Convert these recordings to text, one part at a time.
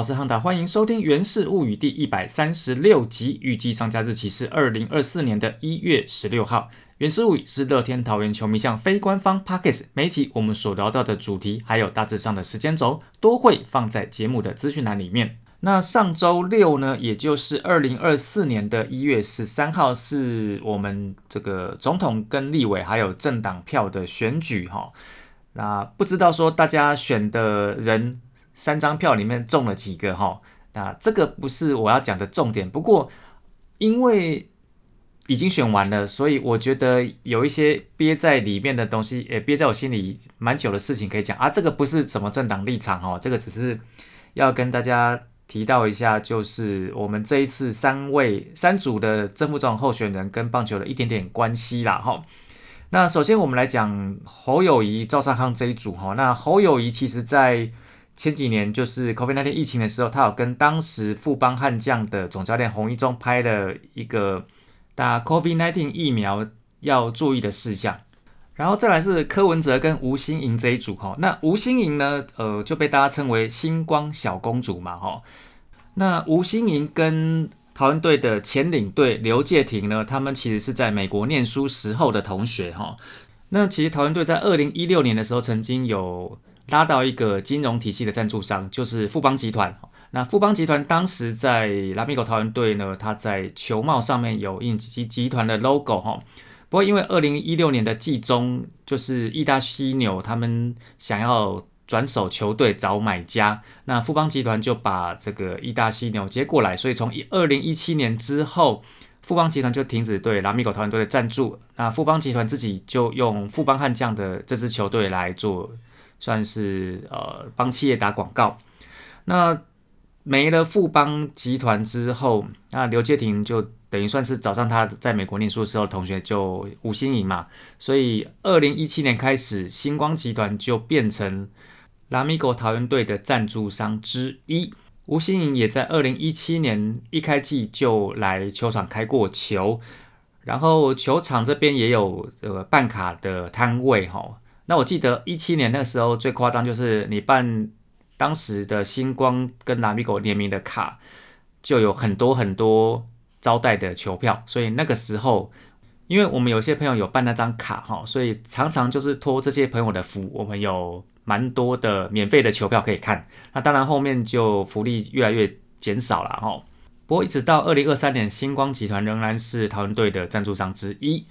好，我是汉达，欢迎收听《源氏物语》第一百三十六集，预计上架日期是二零二四年的一月十六号。《源氏物语》是乐天桃园球迷向非官方 Pockets，每集我们所聊到的主题，还有大致上的时间轴，都会放在节目的资讯栏里面。那上周六呢，也就是二零二四年的一月十三号，是我们这个总统跟立委还有政党票的选举哈。那不知道说大家选的人。三张票里面中了几个哈？那这个不是我要讲的重点。不过因为已经选完了，所以我觉得有一些憋在里面的东西，也憋在我心里蛮久的事情可以讲啊。这个不是什么政党立场哦，这个只是要跟大家提到一下，就是我们这一次三位三组的正副总候选人跟棒球的一点点关系啦哈。那首先我们来讲侯友谊、赵尚康这一组哈。那侯友谊其实在前几年就是 COVID-19 疫情的时候，他有跟当时富邦悍将的总教练洪一中拍了一个打 COVID-19 疫苗要注意的事项。然后再来是柯文哲跟吴欣莹这一组哈，那吴欣莹呢，呃就被大家称为星光小公主嘛哈。那吴欣莹跟台湾队的前领队刘介廷呢，他们其实是在美国念书时候的同学哈。那其实台湾队在二零一六年的时候曾经有。拉到一个金融体系的赞助商，就是富邦集团。那富邦集团当时在拉米狗桃园队呢，它在球帽上面有印集集团的 logo 哈。不过因为二零一六年的季中，就是意大犀牛他们想要转手球队找买家，那富邦集团就把这个意大犀牛接过来，所以从二零一七年之后，富邦集团就停止对拉米狗桃园队的赞助。那富邦集团自己就用富邦悍将的这支球队来做。算是呃帮企业打广告，那没了富邦集团之后，那刘介廷就等于算是找上他在美国念书的时候同学，就吴新颖嘛，所以二零一七年开始，星光集团就变成拉米狗桃园队的赞助商之一。吴新颖也在二零一七年一开季就来球场开过球，然后球场这边也有呃办卡的摊位哈。那我记得一七年那时候最夸张，就是你办当时的星光跟拉米狗联名的卡，就有很多很多招待的球票。所以那个时候，因为我们有些朋友有办那张卡哈，所以常常就是托这些朋友的福，我们有蛮多的免费的球票可以看。那当然后面就福利越来越减少了哈。不过一直到二零二三年，星光集团仍然是桃园队的赞助商之一。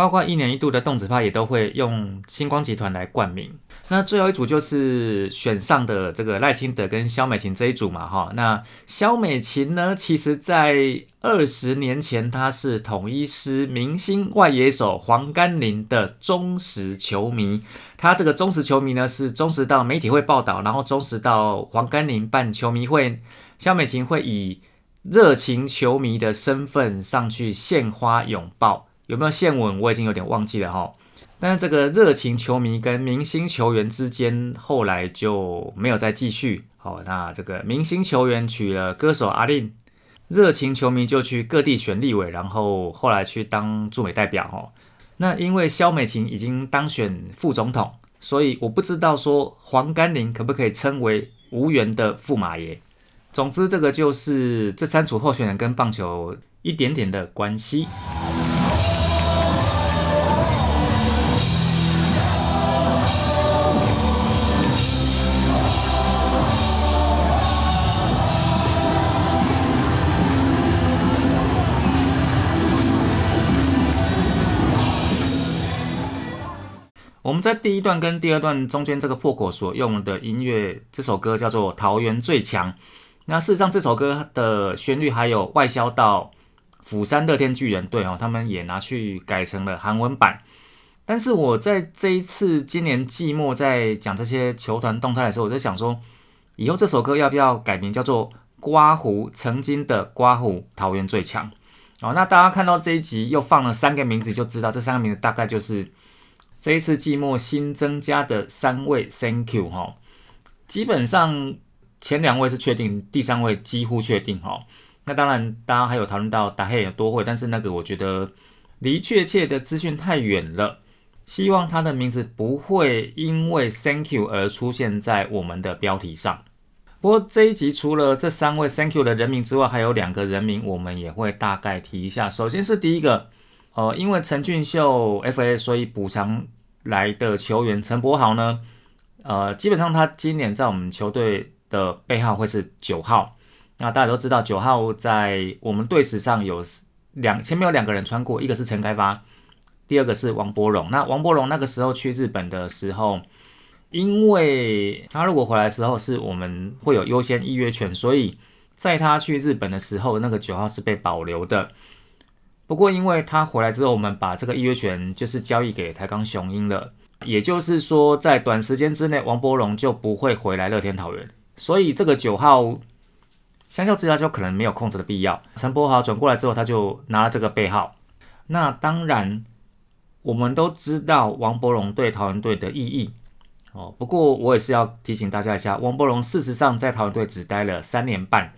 包括一年一度的动子派也都会用星光集团来冠名。那最后一组就是选上的这个赖清德跟肖美琴这一组嘛，哈。那肖美琴呢，其实在二十年前她是统一师明星外野手黄甘霖的忠实球迷。他这个忠实球迷呢，是忠实到媒体会报道，然后忠实到黄甘霖办球迷会，肖美琴会以热情球迷的身份上去献花拥抱。有没有线吻？我已经有点忘记了哈。但是这个热情球迷跟明星球员之间后来就没有再继续。好，那这个明星球员娶了歌手阿令，热情球迷就去各地选立委，然后后来去当驻美代表哦。那因为肖美琴已经当选副总统，所以我不知道说黄甘霖可不可以称为无缘的驸马爷。总之，这个就是这三组候选人跟棒球一点点的关系。我们在第一段跟第二段中间这个破口所用的音乐，这首歌叫做《桃园最强》。那事实上，这首歌的旋律还有外销到釜山乐天巨人队哦，他们也拿去改成了韩文版。但是我在这一次今年季末在讲这些球团动态的时候，我就想说，以后这首歌要不要改名叫做《刮胡曾经的刮胡桃园最强》哦？那大家看到这一集又放了三个名字，就知道这三个名字大概就是。这一次季末新增加的三位 Thank you 哈，基本上前两位是确定，第三位几乎确定哈。那当然，大家还有讨论到打黑有多会，但是那个我觉得离确切的资讯太远了。希望他的名字不会因为 Thank you 而出现在我们的标题上。不过这一集除了这三位 Thank you 的人名之外，还有两个人名，我们也会大概提一下。首先是第一个，呃，因为陈俊秀 FA，所以补偿来的球员陈柏豪呢，呃，基本上他今年在我们球队的背号会是九号。那大家都知道，九号在我们队史上有两前面有两个人穿过，一个是陈开发，第二个是王柏荣。那王柏荣那个时候去日本的时候。因为他如果回来的时候是我们会有优先预约权，所以在他去日本的时候，那个九号是被保留的。不过因为他回来之后，我们把这个预约权就是交易给台钢雄鹰了，也就是说在短时间之内，王柏荣就不会回来乐天桃园，所以这个九号相较之下就可能没有控制的必要。陈柏豪转过来之后，他就拿了这个背号。那当然，我们都知道王柏荣对桃园队的意义。哦，不过我也是要提醒大家一下，王柏荣事实上在桃园队只待了三年半，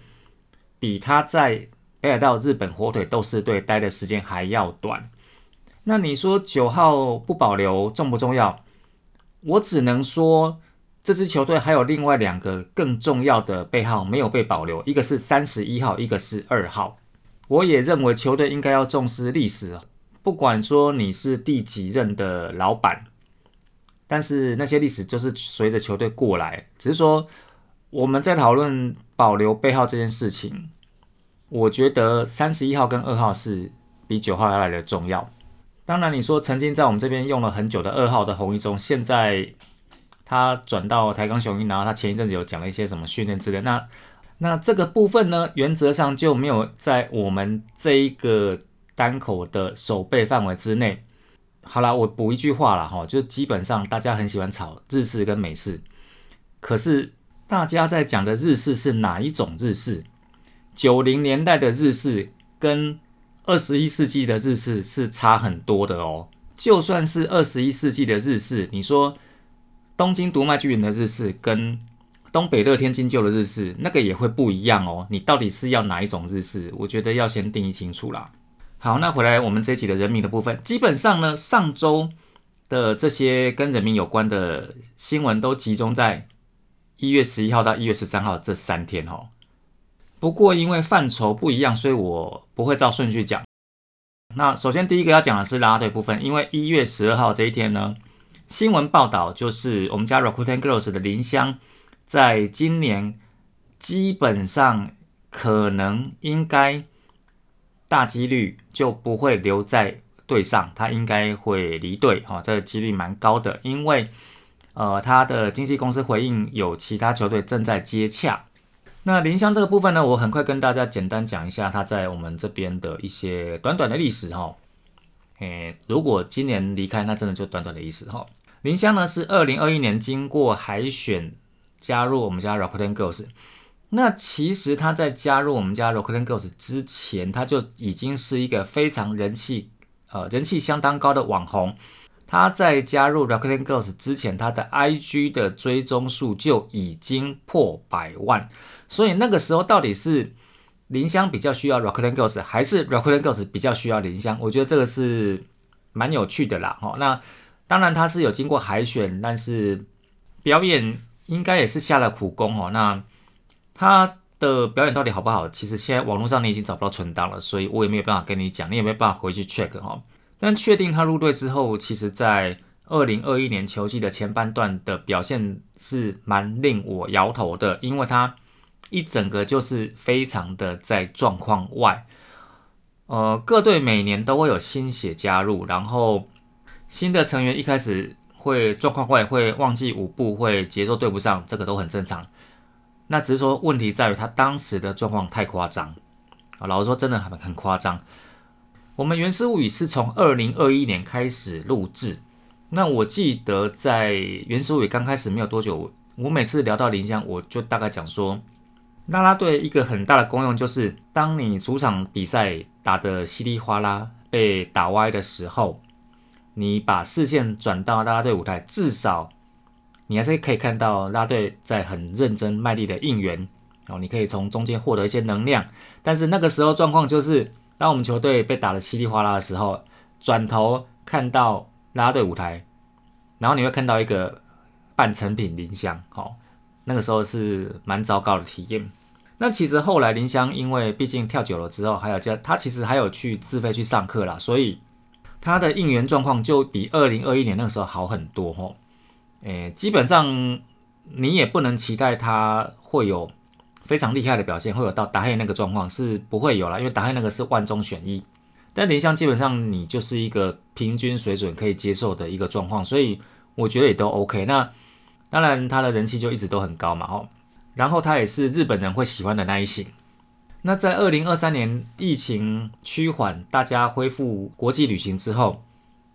比他在北海道日本火腿斗士队待的时间还要短。那你说九号不保留重不重要？我只能说这支球队还有另外两个更重要的背号没有被保留，一个是三十一号，一个是二号。我也认为球队应该要重视历史，不管说你是第几任的老板。但是那些历史就是随着球队过来，只是说我们在讨论保留背号这件事情，我觉得三十一号跟二号是比九号要来的重要。当然，你说曾经在我们这边用了很久的二号的红一中，现在他转到台钢雄鹰，然后他前一阵子有讲了一些什么训练之类，那那这个部分呢，原则上就没有在我们这一个单口的守备范围之内。好了，我补一句话了哈，就基本上大家很喜欢炒日式跟美式，可是大家在讲的日式是哪一种日式？九零年代的日式跟二十一世纪的日式是差很多的哦。就算是二十一世纪的日式，你说东京读卖巨人的日式跟东北乐天金鹫的日式，那个也会不一样哦。你到底是要哪一种日式？我觉得要先定义清楚啦。好，那回来我们这一集的人民的部分，基本上呢，上周的这些跟人民有关的新闻都集中在一月十一号到一月十三号这三天哦。不过因为范畴不一样，所以我不会照顺序讲。那首先第一个要讲的是拉拉队部分，因为一月十二号这一天呢，新闻报道就是我们家 Rakuten Girls 的林香，在今年基本上可能应该。大几率就不会留在队上，他应该会离队哈，这个几率蛮高的，因为呃他的经纪公司回应有其他球队正在接洽。那林香这个部分呢，我很快跟大家简单讲一下他在我们这边的一些短短的历史哈。诶，如果今年离开，那真的就短短的意思哈。林香呢是二零二一年经过海选加入我们家 Rakuten Girls。那其实他在加入我们家 Rakuten Girls 之前，他就已经是一个非常人气，呃，人气相当高的网红。他在加入 Rakuten Girls 之前，他的 IG 的追踪数就已经破百万。所以那个时候到底是林香比较需要 Rakuten Girls，还是 Rakuten Girls 比较需要林香？我觉得这个是蛮有趣的啦。哈，那当然他是有经过海选，但是表演应该也是下了苦功哦。那他的表演到底好不好？其实现在网络上你已经找不到存档了，所以我也没有办法跟你讲，你也没有办法回去 check 哈。但确定他入队之后，其实在二零二一年球季的前半段的表现是蛮令我摇头的，因为他一整个就是非常的在状况外。呃，各队每年都会有新血加入，然后新的成员一开始会状况外，会忘记舞步，会节奏对不上，这个都很正常。那只是说，问题在于他当时的状况太夸张啊！老实说，真的很很夸张。我们《原始物语》是从二零二一年开始录制。那我记得在《原始物语》刚开始没有多久，我每次聊到林香，我就大概讲说，拉拉队一个很大的功用就是，当你主场比赛打得稀里哗啦、被打歪的时候，你把视线转到拉拉队舞台，至少。你还是可以看到拉队在很认真卖力的应援哦，你可以从中间获得一些能量。但是那个时候状况就是，当我们球队被打得稀里哗啦的时候，转头看到拉队舞台，然后你会看到一个半成品林香，好，那个时候是蛮糟糕的体验。那其实后来林香因为毕竟跳久了之后，还有加他其实还有去自费去上课啦，所以他的应援状况就比二零二一年那个时候好很多吼。诶，基本上你也不能期待他会有非常厉害的表现，会有到达黑那个状况是不会有了，因为达黑那个是万中选一。但林香基本上你就是一个平均水准可以接受的一个状况，所以我觉得也都 OK。那当然他的人气就一直都很高嘛吼。然后他也是日本人会喜欢的那一型。那在二零二三年疫情趋缓，大家恢复国际旅行之后，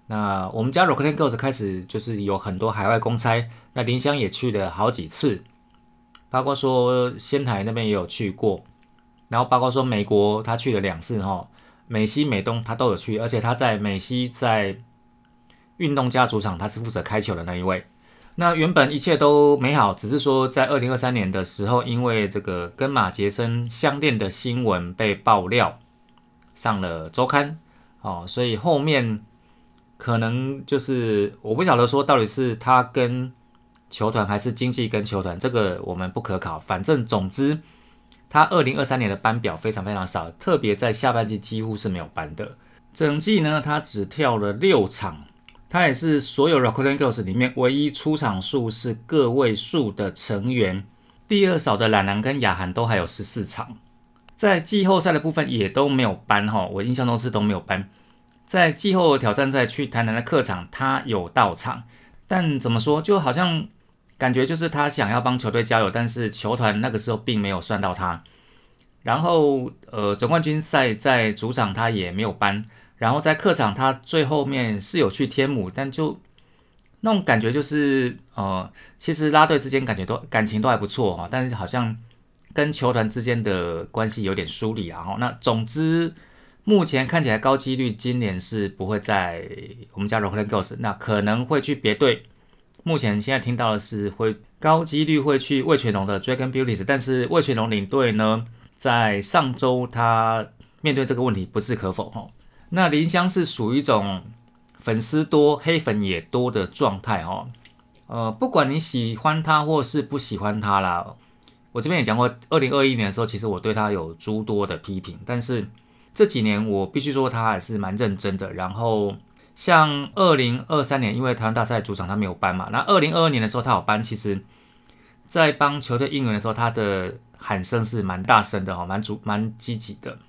那我们家 Rockland Girls 开始就是有很多海外公差。那林香也去了好几次，包括说仙台那边也有去过，然后包括说美国他去了两次哈，美西美东他都有去，而且他在美西在运动家主场他是负责开球的那一位。那原本一切都美好，只是说在二零二三年的时候，因为这个跟马杰森相恋的新闻被爆料上了周刊，哦，所以后面可能就是我不晓得说到底是他跟球团还是经纪跟球团，这个我们不可考。反正总之，他二零二三年的班表非常非常少，特别在下半季几乎是没有班的，整季呢他只跳了六场。他也是所有 Rocking Girls 里面唯一出场数是个位数的成员。第二少的懒男跟雅涵都还有十四场，在季后赛的部分也都没有搬哈，我印象中是都没有搬。在季后挑战赛去台南的客场，他有到场，但怎么说，就好像感觉就是他想要帮球队加油，但是球团那个时候并没有算到他。然后呃，总冠军赛在主场他也没有搬。然后在客场，他最后面是有去天母，但就那种感觉就是，呃，其实拉队之间感觉都感情都还不错哈，但是好像跟球团之间的关系有点疏离啊。那总之目前看起来高几率今年是不会在我们家 Rockland Girls，那可能会去别队。目前现在听到的是会高几率会去魏全龙的 Dragon Beauties，但是魏全龙领队呢，在上周他面对这个问题不置可否哈。那林香是属于一种粉丝多、黑粉也多的状态哦。呃，不管你喜欢他或是不喜欢他啦，我这边也讲过，二零二一年的时候，其实我对他有诸多的批评。但是这几年我必须说他还是蛮认真的。然后像二零二三年，因为台湾大赛主场他没有搬嘛，那二零二二年的时候他有搬，其实在帮球队应援的时候，他的喊声是蛮大声的哈，蛮主蛮积极的。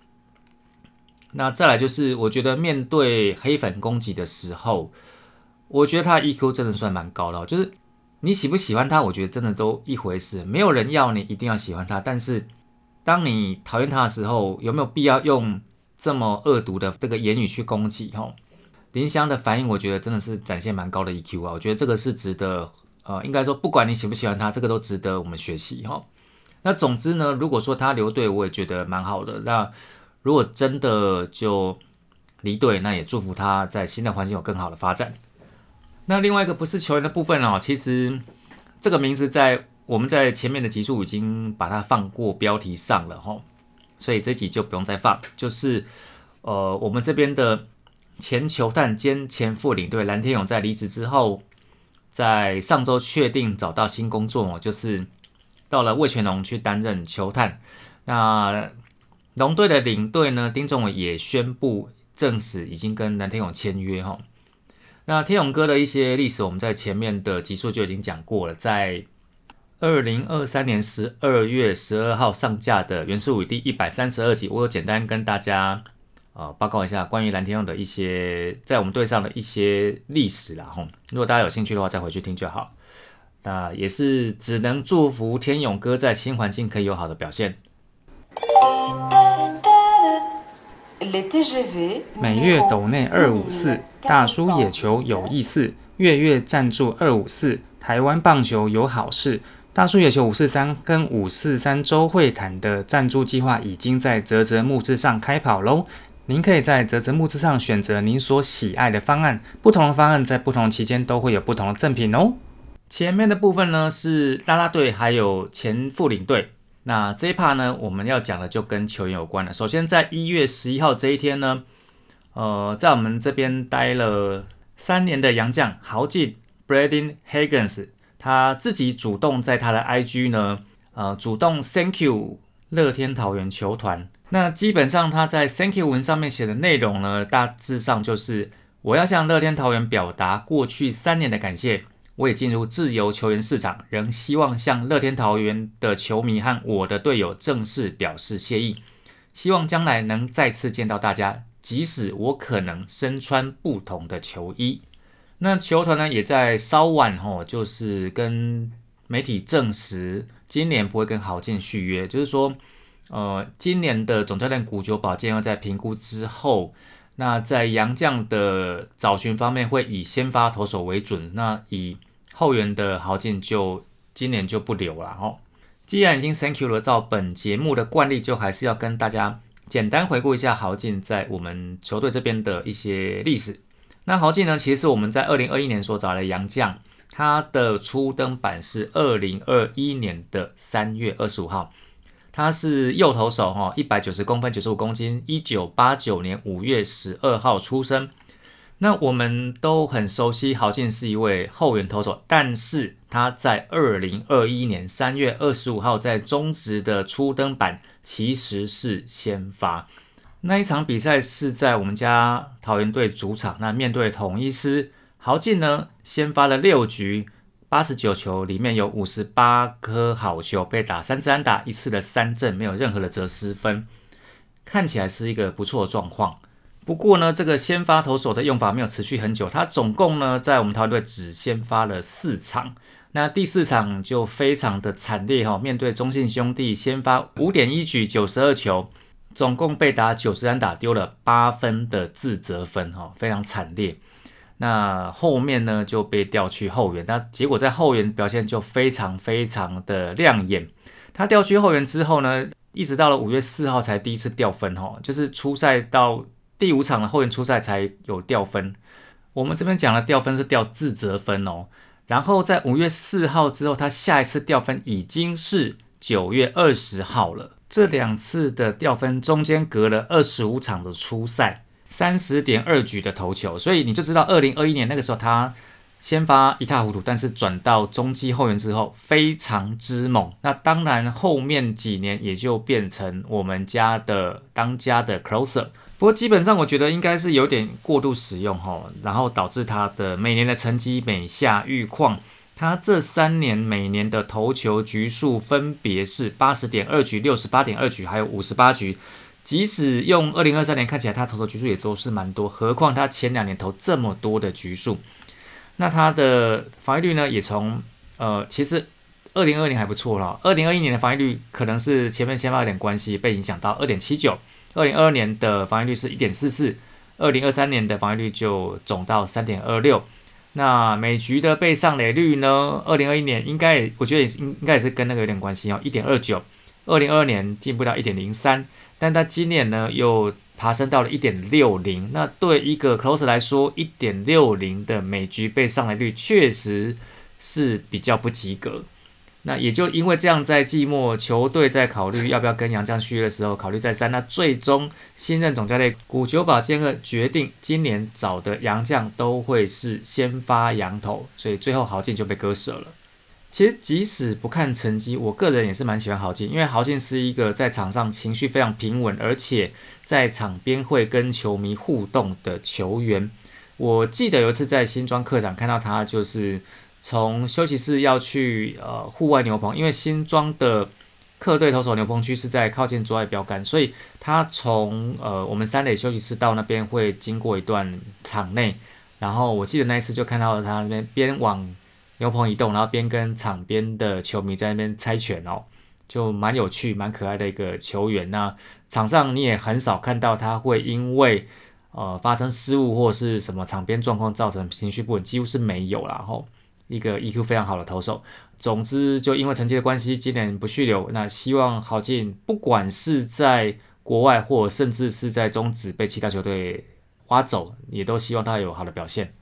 那再来就是，我觉得面对黑粉攻击的时候，我觉得他 EQ 真的算蛮高的。就是你喜不喜欢他，我觉得真的都一回事。没有人要你一定要喜欢他，但是当你讨厌他的时候，有没有必要用这么恶毒的这个言语去攻击？哈，林香的反应，我觉得真的是展现蛮高的 EQ 啊。我觉得这个是值得，呃，应该说不管你喜不喜欢他，这个都值得我们学习哈。那总之呢，如果说他留队，我也觉得蛮好的。那如果真的就离队，那也祝福他在新的环境有更好的发展。那另外一个不是球员的部分哦，其实这个名字在我们在前面的集数已经把它放过标题上了哈，所以这集就不用再放。就是呃，我们这边的前球探兼前副领队蓝天勇在离职之后，在上周确定找到新工作哦，就是到了魏全龙去担任球探。那龙队的领队呢，丁仲伟也宣布证实已经跟蓝天勇签约哈。那天勇哥的一些历史，我们在前面的集数就已经讲过了。在二零二三年十二月十二号上架的《元素武》第一百三十二集，我有简单跟大家呃报告一下关于蓝天勇的一些在我们队上的一些历史啦吼。如果大家有兴趣的话，再回去听就好。那也是只能祝福天勇哥在新环境可以有好的表现。每月斗内二五四，大叔野球有意思，月月赞助二五四，台湾棒球有好事。大叔野球五四三跟五四三周会谈的赞助计划已经在泽泽木志上开跑喽！您可以在泽泽木之上选择您所喜爱的方案，不同的方案在不同期间都会有不同的赠品哦。前面的部分呢是啦啦队还有前副领队。那这一趴呢，我们要讲的就跟球员有关了。首先，在一月十一号这一天呢，呃，在我们这边待了三年的洋将豪进 b r a d i n Higgins 他自己主动在他的 IG 呢，呃，主动 Thank you 乐天桃园球团。那基本上他在 Thank you 文上面写的内容呢，大致上就是我要向乐天桃园表达过去三年的感谢。我也进入自由球员市场，仍希望向乐天桃园的球迷和我的队友正式表示谢意。希望将来能再次见到大家，即使我可能身穿不同的球衣。那球团呢，也在稍晚吼，就是跟媒体证实，今年不会跟郝建续约，就是说，呃，今年的总教练古久保健要在评估之后，那在杨将的找寻方面会以先发投手为准，那以后援的豪进就今年就不留了哦。既然已经 thank you 了，照本节目的惯例，就还是要跟大家简单回顾一下豪进在我们球队这边的一些历史。那豪进呢，其实是我们在二零二一年所找的杨将，他的初登板是二零二一年的三月二十五号，他是右投手哈，一百九十公分，九十五公斤，一九八九年五月十二号出生。那我们都很熟悉，豪进是一位后援投手，但是他在二零二一年三月二十五号在中职的初登板其实是先发。那一场比赛是在我们家桃园队主场，那面对统一师，豪进呢先发了六局，八十九球里面有五十八颗好球，被打三支安打，一次的三振，没有任何的折失分，看起来是一个不错的状况。不过呢，这个先发投手的用法没有持续很久，他总共呢在我们团队只先发了四场，那第四场就非常的惨烈哈，面对中信兄弟先发五点一局九十二球，总共被打九十三打丢了八分的自责分哈，非常惨烈。那后面呢就被调去后援，那结果在后援表现就非常非常的亮眼。他调去后援之后呢，一直到了五月四号才第一次掉分哈，就是初赛到。第五场的后援初赛才有掉分，我们这边讲的掉分是掉自责分哦。然后在五月四号之后，他下一次掉分已经是九月二十号了。这两次的掉分中间隔了二十五场的初赛，三十点二局的投球，所以你就知道二零二一年那个时候他先发一塌糊涂，但是转到中继后援之后非常之猛。那当然后面几年也就变成我们家的当家的 closer。不过基本上，我觉得应该是有点过度使用哈，然后导致他的每年的成绩每下愈况。他这三年每年的投球局数分别是八十点二局、六十八点二局，还有五十八局。即使用二零二三年看起来，他投的局数也都是蛮多，何况他前两年投这么多的局数。那他的防御率呢，也从呃，其实二零二年还不错了，二零二一年的防御率可能是前面先发有点关系被影响到二点七九。二零二二年的防御率是一点四四，二零二三年的防御率就总到三点二六。那每局的被上垒率呢？二零二一年应该，我觉得也是应应该也是跟那个有点关系哦，一点二九。二零二二年进步到一点零三，但他今年呢又爬升到了一点六零。那对一个 close 来说，一点六零的每局被上垒率确实是比较不及格。那也就因为这样，在季末球队在考虑要不要跟杨将续约的时候，考虑再三。那最终新任总教练古久保健二决定，今年找的杨将都会是先发羊头，所以最后豪进就被割舍了。其实即使不看成绩，我个人也是蛮喜欢豪进，因为豪进是一个在场上情绪非常平稳，而且在场边会跟球迷互动的球员。我记得有一次在新庄客场看到他，就是。从休息室要去呃户外牛棚，因为新庄的客队投手牛棚区是在靠近左外标杆，所以他从呃我们三垒休息室到那边会经过一段场内，然后我记得那一次就看到了他那边边往牛棚移动，然后边跟场边的球迷在那边猜拳哦，就蛮有趣、蛮可爱的一个球员。那场上你也很少看到他会因为呃发生失误或是什么场边状况造成情绪不稳，几乎是没有啦吼。一个 EQ 非常好的投手，总之就因为成绩的关系，今年不续留。那希望郝进不管是在国外，或甚至是在中职被其他球队挖走，也都希望他有好的表现。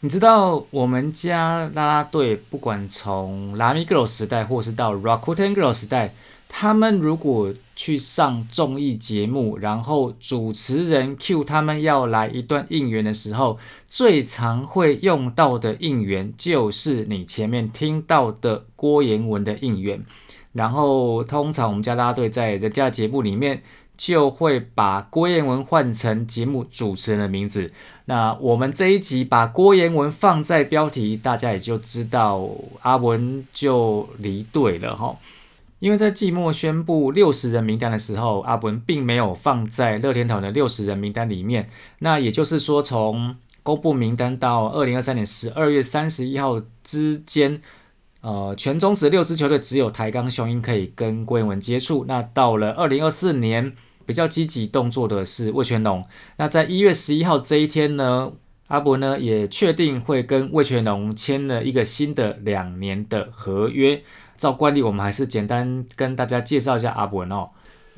你知道我们家啦啦队，不管从拉米 girl 时代，或是到 Rakuten girl 时代，他们如果去上综艺节目，然后主持人 Q 他们要来一段应援的时候，最常会用到的应援就是你前面听到的郭彦文的应援。然后通常我们家啦啦队在人家节目里面。就会把郭彦文换成节目主持人的名字。那我们这一集把郭彦文放在标题，大家也就知道阿文就离队了哈。因为在季末宣布六十人名单的时候，阿文并没有放在乐天团的六十人名单里面。那也就是说，从公布名单到二零二三年十二月三十一号之间，呃，全中职六支球队只有台钢雄鹰可以跟郭彦文接触。那到了二零二四年。比较积极动作的是魏全龙。那在一月十一号这一天呢，阿伯呢也确定会跟魏全龙签了一个新的两年的合约。照惯例，我们还是简单跟大家介绍一下阿伯哦。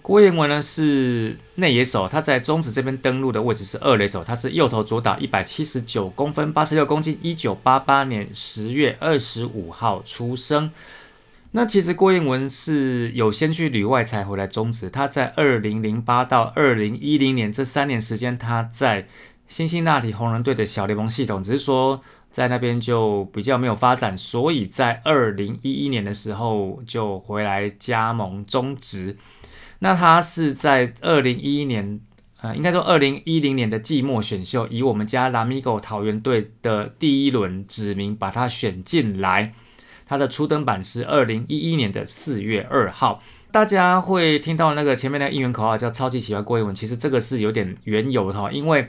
郭彦文呢是内野手，他在中指这边登陆的位置是二垒手，他是右投左打，一百七十九公分，八十六公斤，一九八八年十月二十五号出生。那其实郭彦文是有先去旅外才回来中职。他在二零零八到二零一零年这三年时间，他在辛辛那提红人队的小联盟系统，只是说在那边就比较没有发展，所以在二零一一年的时候就回来加盟中职。那他是在二零一一年，呃，应该说二零一零年的季末选秀，以我们家拉米狗桃园队的第一轮指名把他选进来。它的初登版是二零一一年的四月二号，大家会听到那个前面那个应援口号叫“超级喜欢郭彦文”，其实这个是有点缘由的哈，因为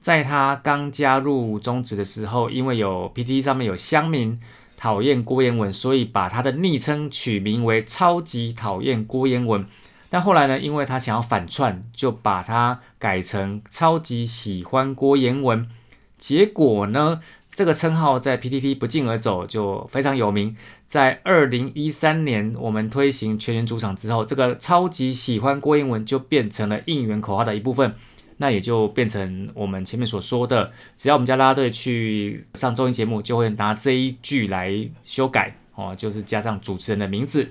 在他刚加入中职的时候，因为有 PT 上面有乡民讨厌郭彦文，所以把他的昵称取名为“超级讨厌郭彦文”。但后来呢，因为他想要反串，就把它改成“超级喜欢郭彦文”。结果呢？这个称号在 PTT 不胫而走，就非常有名。在二零一三年我们推行全员主场之后，这个超级喜欢郭英文就变成了应援口号的一部分。那也就变成我们前面所说的，只要我们家拉拉队去上综艺节目，就会拿这一句来修改哦，就是加上主持人的名字。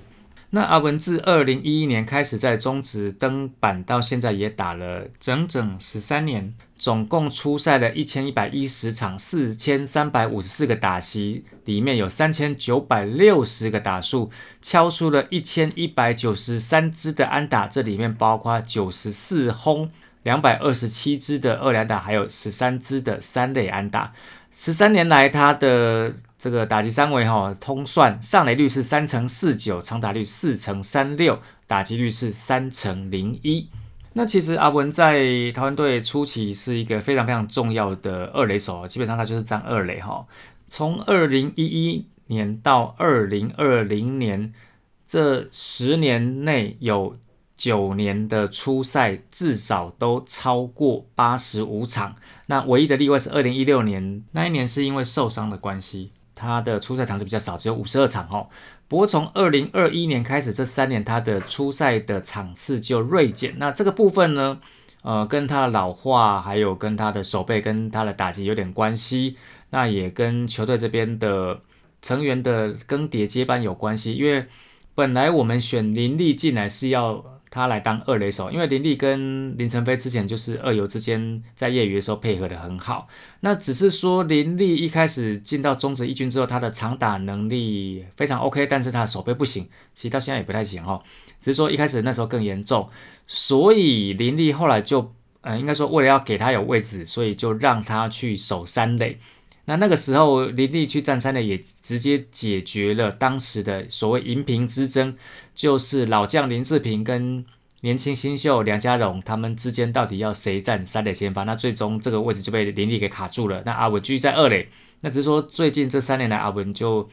那阿文自二零一一年开始在中职登板，到现在也打了整整十三年，总共出赛了一千一百一十场，四千三百五十四个打席，里面有三千九百六十个打数，敲出了一千一百九十三支的安打，这里面包括九十四轰，两百二十七支的二连打，还有十三支的三垒安打。十三年来，他的这个打击三围哈，通算上垒率是三乘四九，长打率四乘三六，打击率是三乘零一。那其实阿文在台湾队初期是一个非常非常重要的二垒手，基本上他就是站二垒哈。从二零一一年到二零二零年这十年内有。九年的初赛至少都超过八十五场，那唯一的例外是二零一六年那一年是因为受伤的关系，他的初赛场次比较少，只有五十二场哦。不过从二零二一年开始，这三年他的初赛的场次就锐减。那这个部分呢，呃，跟他的老化，还有跟他的手背跟他的打击有点关系。那也跟球队这边的成员的更迭接班有关系，因为本来我们选林立进来是要。他来当二垒手，因为林立跟林晨飞之前就是二游之间在业余的时候配合的很好。那只是说林立一开始进到中职一军之后，他的长打能力非常 OK，但是他的手背不行，其实到现在也不太行哦。只是说一开始那时候更严重，所以林立后来就，呃，应该说为了要给他有位置，所以就让他去守三垒。那那个时候，林立去站三垒也直接解决了当时的所谓银瓶之争，就是老将林志平跟年轻新秀梁家荣他们之间到底要谁站三垒先发？那最终这个位置就被林立给卡住了。那阿文继续在二垒。那只是说最近这三年来，阿文就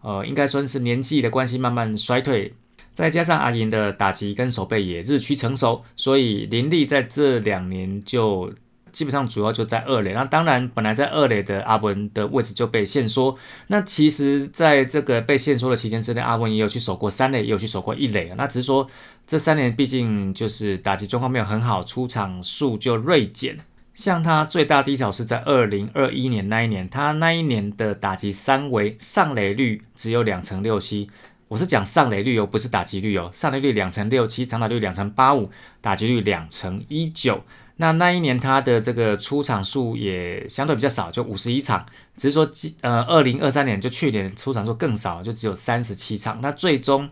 呃应该算是年纪的关系慢慢衰退，再加上阿银的打击跟手背也日趋成熟，所以林立在这两年就。基本上主要就在二垒，那当然本来在二垒的阿文的位置就被限缩。那其实在这个被限缩的期间之内，阿文也有去守过三垒，也有去守过一垒啊那只是说这三年毕竟就是打击状况没有很好，出场数就锐减。像他最大低潮是在二零二一年那一年，他那一年的打击三围上垒率只有两成六七，我是讲上垒率哦，不是打击率哦，上垒率两成六七，长打率两成八五，打击率两成一九。那那一年他的这个出场数也相对比较少，就五十一场，只是说呃二零二三年就去年出场数更少，就只有三十七场。那最终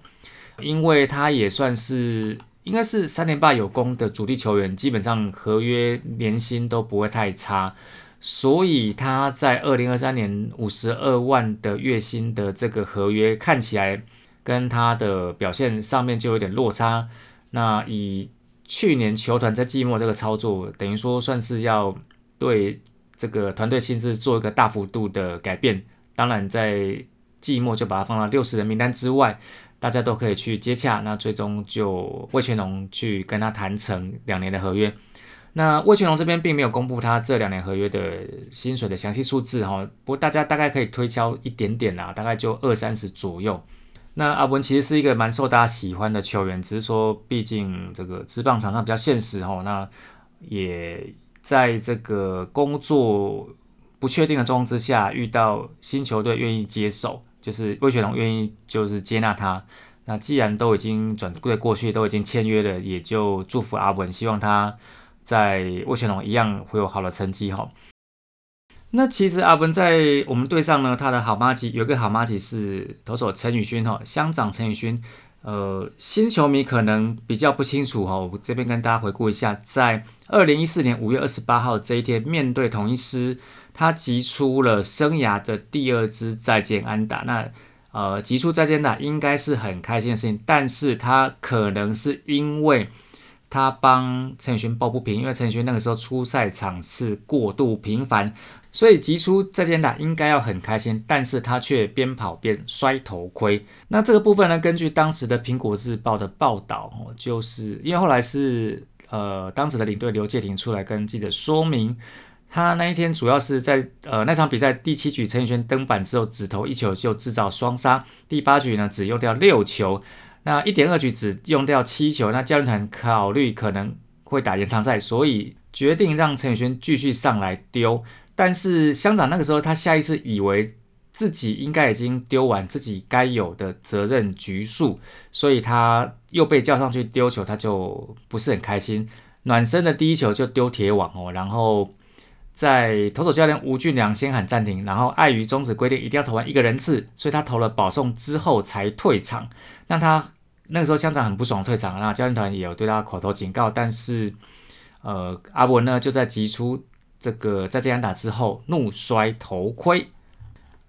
因为他也算是。应该是三连霸有功的主力球员，基本上合约年薪都不会太差，所以他在二零二三年五十二万的月薪的这个合约看起来跟他的表现上面就有点落差。那以去年球团在季末这个操作，等于说算是要对这个团队薪资做一个大幅度的改变。当然在季末就把它放到六十人名单之外。大家都可以去接洽，那最终就魏全龙去跟他谈成两年的合约。那魏全龙这边并没有公布他这两年合约的薪水的详细数字哈，不过大家大概可以推敲一点点啦，大概就二三十左右。那阿文其实是一个蛮受大家喜欢的球员，只是说毕竟这个职棒场上比较现实吼，那也在这个工作不确定的状况之下，遇到新球队愿意接手。就是魏雪龙愿意就是接纳他，那既然都已经转队过去，都已经签约了，也就祝福阿文，希望他在魏雪龙一样会有好的成绩哈。那其实阿文在我们队上呢，他的好妈吉有一个好妈吉是投手陈宇勋哈，乡长陈宇勋，呃，新球迷可能比较不清楚哈，我这边跟大家回顾一下，在二零一四年五月二十八号这一天，面对同一师。他击出了生涯的第二支再见安打，那呃，击出再见打应该是很开心的事情，但是他可能是因为他帮陈宇勋抱不平，因为陈宇勋那个时候出赛场次过度频繁，所以击出再见打应该要很开心，但是他却边跑边摔头盔。那这个部分呢，根据当时的苹果日报的报道，就是因为后来是呃，当时的领队刘介廷出来跟记者说明。他那一天主要是在呃那场比赛第七局陈宇轩登板之后只投一球就制造双杀，第八局呢只用掉六球，那一点二局只用掉七球，那教练团考虑可能会打延长赛，所以决定让陈宇轩继续上来丢。但是乡长那个时候他下意识以为自己应该已经丢完自己该有的责任局数，所以他又被叫上去丢球，他就不是很开心。暖身的第一球就丢铁网哦，然后。在投手教练吴俊良先喊暂停，然后碍于终止规定一定要投完一个人次，所以他投了保送之后才退场。那他那个时候乡长很不爽退场，那教练团也有对他口头警告，但是呃阿文呢就在急出这个再见安打之后怒摔头盔，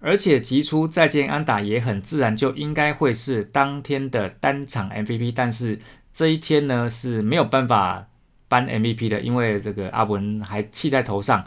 而且击出再见安打也很自然就应该会是当天的单场 MVP，但是这一天呢是没有办法。颁 MVP 的，因为这个阿文还气在头上，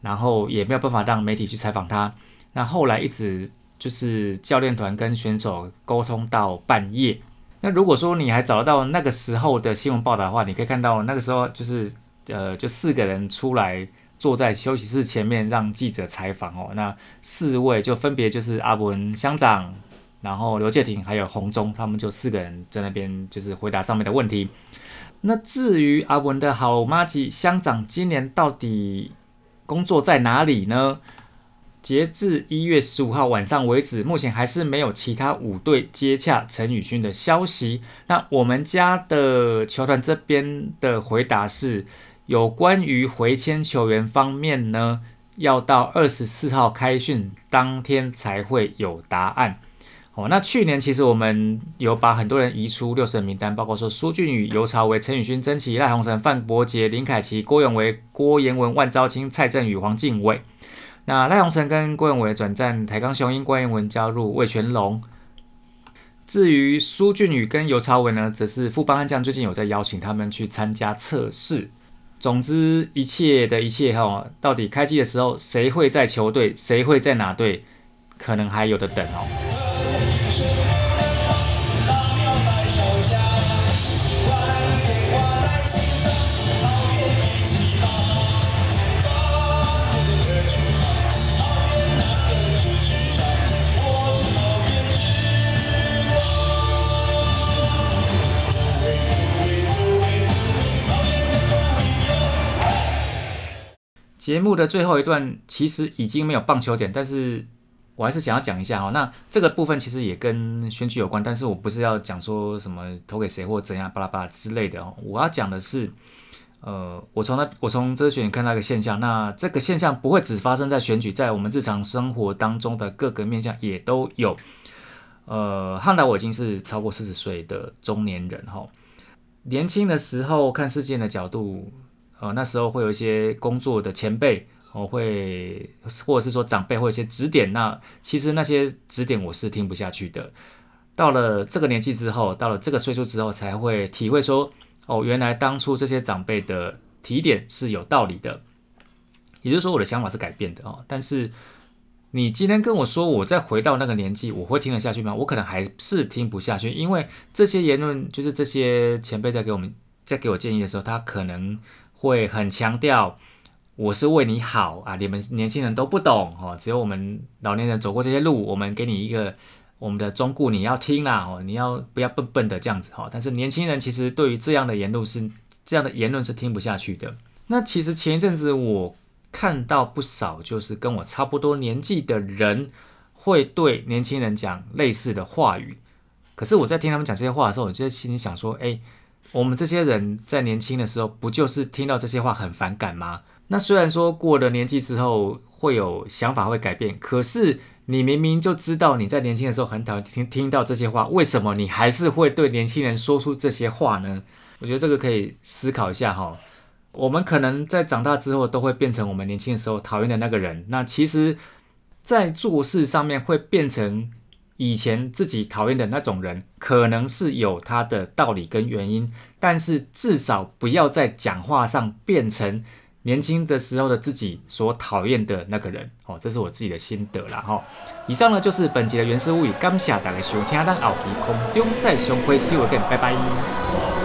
然后也没有办法让媒体去采访他。那后来一直就是教练团跟选手沟通到半夜。那如果说你还找得到那个时候的新闻报道的话，你可以看到那个时候就是呃，就四个人出来坐在休息室前面让记者采访哦。那四位就分别就是阿文乡长，然后刘介廷还有洪忠，他们就四个人在那边就是回答上面的问题。那至于阿文的好妈吉乡长今年到底工作在哪里呢？截至一月十五号晚上为止，目前还是没有其他五队接洽陈宇勋的消息。那我们家的球团这边的回答是，有关于回签球员方面呢，要到二十四号开训当天才会有答案。哦，那去年其实我们有把很多人移出六十人名单，包括说苏俊宇、尤朝伟、陈宇勋、曾奇、赖鸿成、范博杰、林凯奇、郭永维、郭彦文、万昭清、蔡振宇、黄敬伟。那赖鸿成跟郭永维转战台钢雄鹰，郭彦文加入魏全龙。至于苏俊宇跟尤朝伟呢，则是富邦悍将最近有在邀请他们去参加测试。总之，一切的一切哈，到底开机的时候谁会在球队，谁会在哪队，可能还有的等哦。节目的最后一段其实已经没有棒球点，但是我还是想要讲一下哈。那这个部分其实也跟选举有关，但是我不是要讲说什么投给谁或怎样巴拉巴拉之类的哦。我要讲的是，呃，我从那我从这个选举看到一个现象，那这个现象不会只发生在选举，在我们日常生活当中的各个面向也都有。呃，汉来我已经是超过四十岁的中年人哈，年轻的时候看事件的角度。呃，那时候会有一些工作的前辈，我会或者是说长辈会一些指点，那其实那些指点我是听不下去的。到了这个年纪之后，到了这个岁数之后，才会体会说，哦，原来当初这些长辈的提点是有道理的。也就是说，我的想法是改变的哦。但是你今天跟我说，我再回到那个年纪，我会听得下去吗？我可能还是听不下去，因为这些言论，就是这些前辈在给我们在给我建议的时候，他可能。会很强调我是为你好啊，你们年轻人都不懂哦，只有我们老年人走过这些路，我们给你一个我们的忠告，你要听啦哦，你要不要笨笨的这样子哈？但是年轻人其实对于这样的言论是这样的言论是听不下去的。那其实前一阵子我看到不少，就是跟我差不多年纪的人会对年轻人讲类似的话语，可是我在听他们讲这些话的时候，我就心里想说，哎。我们这些人在年轻的时候，不就是听到这些话很反感吗？那虽然说过了年纪之后会有想法会改变，可是你明明就知道你在年轻的时候很讨厌听听到这些话，为什么你还是会对年轻人说出这些话呢？我觉得这个可以思考一下哈。我们可能在长大之后都会变成我们年轻的时候讨厌的那个人，那其实，在做事上面会变成。以前自己讨厌的那种人，可能是有他的道理跟原因，但是至少不要在讲话上变成年轻的时候的自己所讨厌的那个人哦，这是我自己的心得啦哈。以上呢就是本集的原始物语，感谢大家收听，咱后期空中再相会，See you again，拜拜。